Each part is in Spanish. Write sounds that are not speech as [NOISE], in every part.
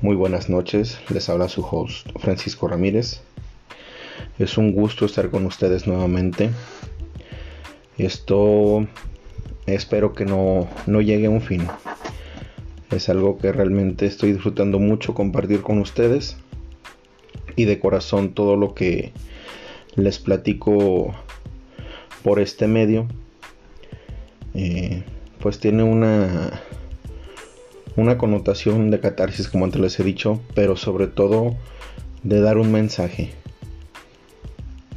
Muy buenas noches, les habla su host Francisco Ramírez. Es un gusto estar con ustedes nuevamente. Esto espero que no, no llegue a un fin. Es algo que realmente estoy disfrutando mucho compartir con ustedes. Y de corazón todo lo que les platico por este medio. Eh, pues tiene una una connotación de catarsis como antes les he dicho, pero sobre todo de dar un mensaje.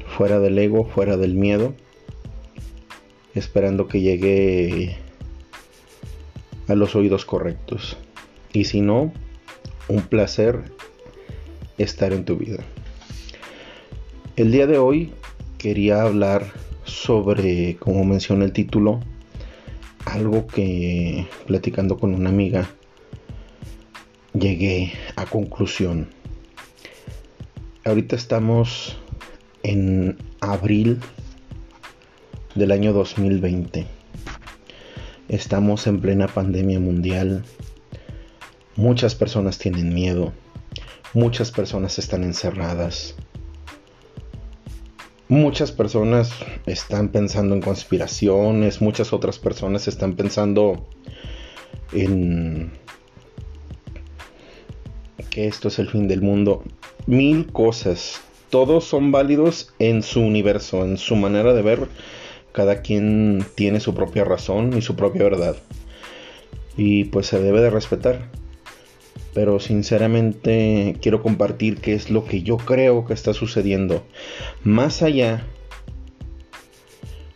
Fuera del ego, fuera del miedo, esperando que llegue a los oídos correctos. Y si no, un placer estar en tu vida. El día de hoy quería hablar sobre, como menciona el título, algo que platicando con una amiga llegué a conclusión. Ahorita estamos en abril del año 2020. Estamos en plena pandemia mundial. Muchas personas tienen miedo. Muchas personas están encerradas. Muchas personas están pensando en conspiraciones. Muchas otras personas están pensando en que esto es el fin del mundo. Mil cosas. Todos son válidos en su universo, en su manera de ver. Cada quien tiene su propia razón y su propia verdad. Y pues se debe de respetar. Pero sinceramente quiero compartir qué es lo que yo creo que está sucediendo. Más allá.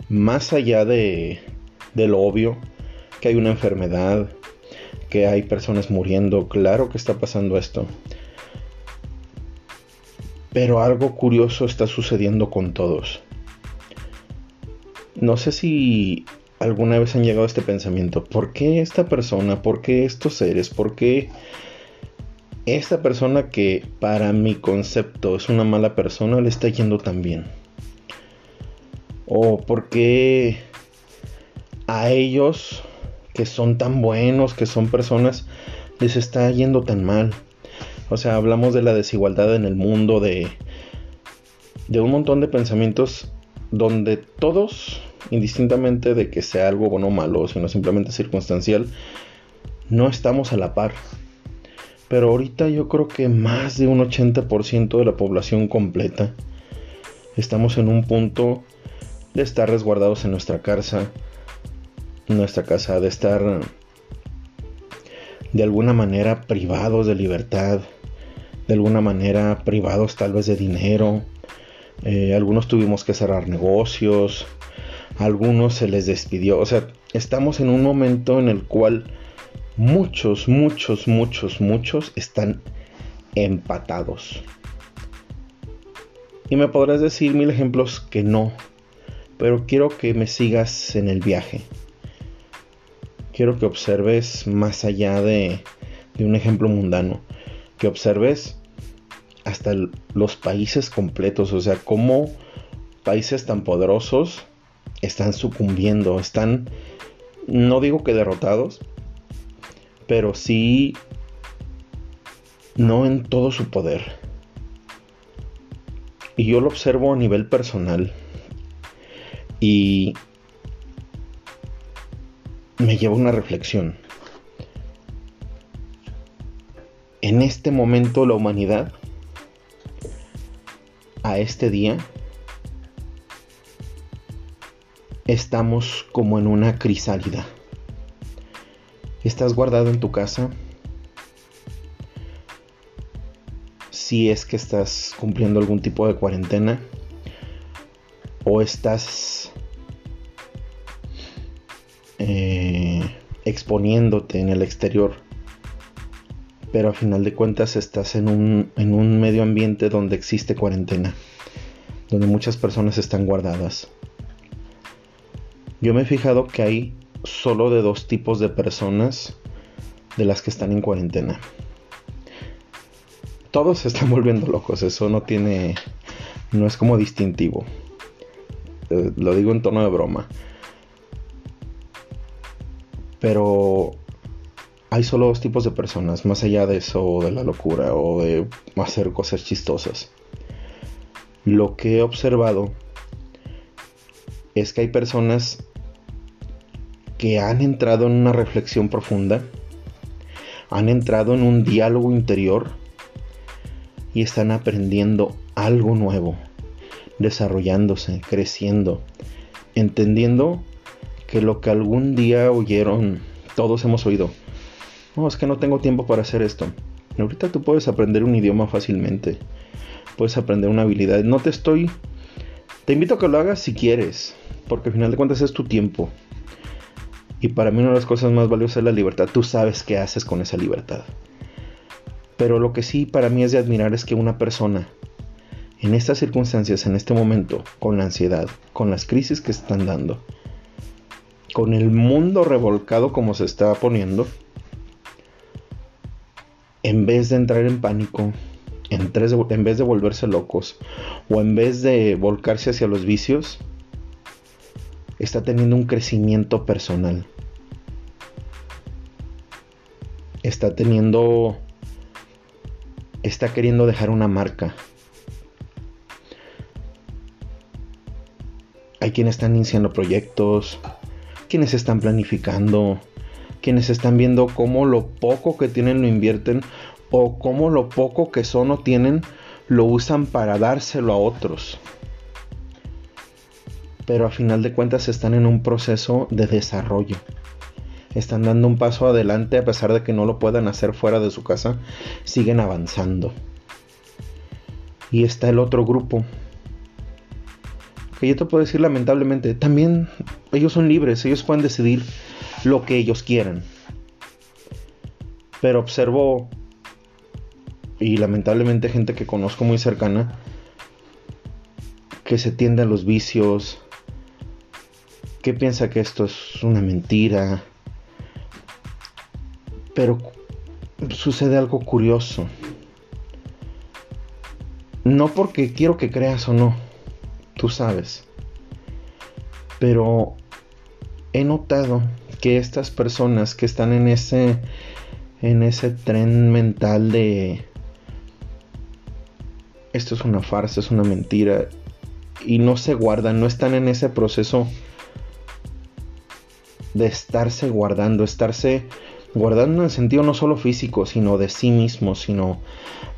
Más allá de, de lo obvio. Que hay una enfermedad que hay personas muriendo, claro que está pasando esto. Pero algo curioso está sucediendo con todos. No sé si alguna vez han llegado a este pensamiento. ¿Por qué esta persona? ¿Por qué estos seres? ¿Por qué esta persona que para mi concepto es una mala persona le está yendo tan bien? ¿O por qué a ellos que son tan buenos, que son personas, les está yendo tan mal. O sea, hablamos de la desigualdad en el mundo, de, de un montón de pensamientos donde todos, indistintamente de que sea algo bueno o malo, sino simplemente circunstancial, no estamos a la par. Pero ahorita yo creo que más de un 80% de la población completa estamos en un punto de estar resguardados en nuestra casa, nuestra casa, de estar de alguna manera privados de libertad, de alguna manera privados tal vez de dinero. Eh, algunos tuvimos que cerrar negocios, algunos se les despidió. O sea, estamos en un momento en el cual muchos, muchos, muchos, muchos están empatados. Y me podrás decir mil ejemplos que no, pero quiero que me sigas en el viaje quiero que observes más allá de, un ejemplo mundano, que observes hasta los países completos, o sea, cómo países tan poderosos están sucumbiendo, están, no digo que derrotados, pero sí no en todo su poder. Y yo lo observo a nivel personal. Y me lleva una reflexión. En este momento la humanidad, a este día, estamos como en una crisálida. Estás guardado en tu casa. Si es que estás cumpliendo algún tipo de cuarentena o estás eh, exponiéndote en el exterior pero a final de cuentas estás en un, en un medio ambiente donde existe cuarentena, donde muchas personas están guardadas. Yo me he fijado que hay solo de dos tipos de personas de las que están en cuarentena. Todos se están [LAUGHS] volviendo locos, eso no tiene, no es como distintivo. Eh, lo digo en tono de broma. Pero hay solo dos tipos de personas, más allá de eso, de la locura o de hacer cosas chistosas. Lo que he observado es que hay personas que han entrado en una reflexión profunda, han entrado en un diálogo interior y están aprendiendo algo nuevo, desarrollándose, creciendo, entendiendo que lo que algún día oyeron, todos hemos oído, no, es que no tengo tiempo para hacer esto. Ahorita tú puedes aprender un idioma fácilmente. Puedes aprender una habilidad. No te estoy... Te invito a que lo hagas si quieres. Porque al final de cuentas es tu tiempo. Y para mí una de las cosas más valiosas es la libertad. Tú sabes qué haces con esa libertad. Pero lo que sí para mí es de admirar es que una persona en estas circunstancias, en este momento, con la ansiedad, con las crisis que están dando, con el mundo revolcado como se está poniendo, en vez de entrar en pánico, en, vez de volverse locos o en vez de volcarse hacia los vicios, está teniendo un crecimiento personal. Está teniendo... Está queriendo dejar una marca. Hay quienes están iniciando proyectos, quienes están planificando, quienes están viendo cómo lo poco que tienen lo invierten o cómo lo poco que son o tienen lo usan para dárselo a otros. Pero a final de cuentas están en un proceso de desarrollo. Están dando un paso adelante a pesar de que no lo puedan hacer fuera de su casa. Siguen avanzando. Y está el otro grupo. Que yo te puedo decir lamentablemente, también ellos son libres, ellos pueden decidir lo que ellos quieran. Pero observo, y lamentablemente gente que conozco muy cercana, que se tiende a los vicios, que piensa que esto es una mentira. Pero sucede algo curioso. No porque quiero que creas o no, tú sabes. Pero he notado que estas personas que están en ese en ese tren mental de esto es una farsa, es una mentira y no se guardan, no están en ese proceso de estarse guardando, estarse guardando en el sentido no solo físico, sino de sí mismo, sino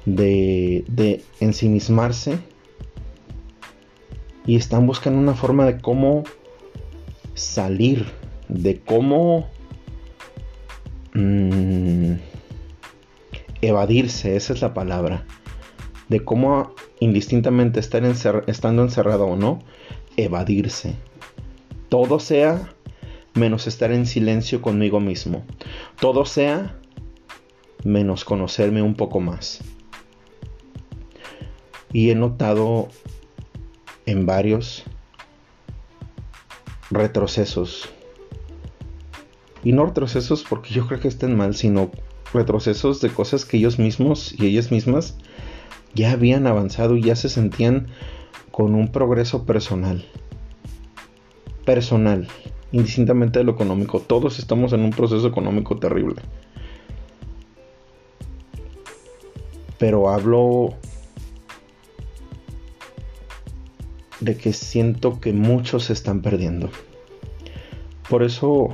de, de ensimismarse y están buscando una forma de cómo salir de cómo mm, evadirse, esa es la palabra, de cómo indistintamente estar estando encerrado o no, evadirse. Todo sea menos estar en silencio conmigo mismo. Todo sea menos conocerme un poco más. Y he notado en varios retrocesos y no retrocesos porque yo creo que estén mal, sino retrocesos de cosas que ellos mismos y ellas mismas ya habían avanzado y ya se sentían con un progreso personal. Personal, indistintamente de lo económico. Todos estamos en un proceso económico terrible. Pero hablo de que siento que muchos se están perdiendo. Por eso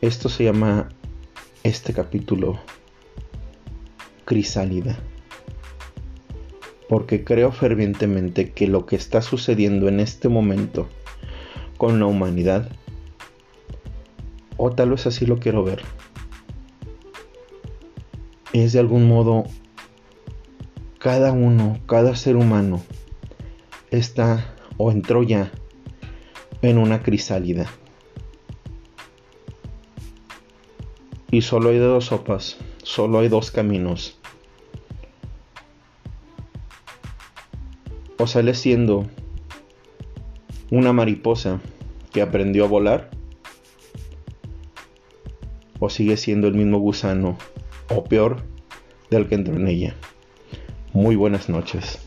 esto se llama este capítulo Crisálida. Porque creo fervientemente que lo que está sucediendo en este momento con la humanidad, o tal vez así lo quiero ver, es de algún modo cada uno, cada ser humano está o entró ya en una crisálida. Y solo hay dos sopas. Solo hay dos caminos. O sale siendo una mariposa que aprendió a volar, o sigue siendo el mismo gusano, o peor, del que entró en ella. Muy buenas noches.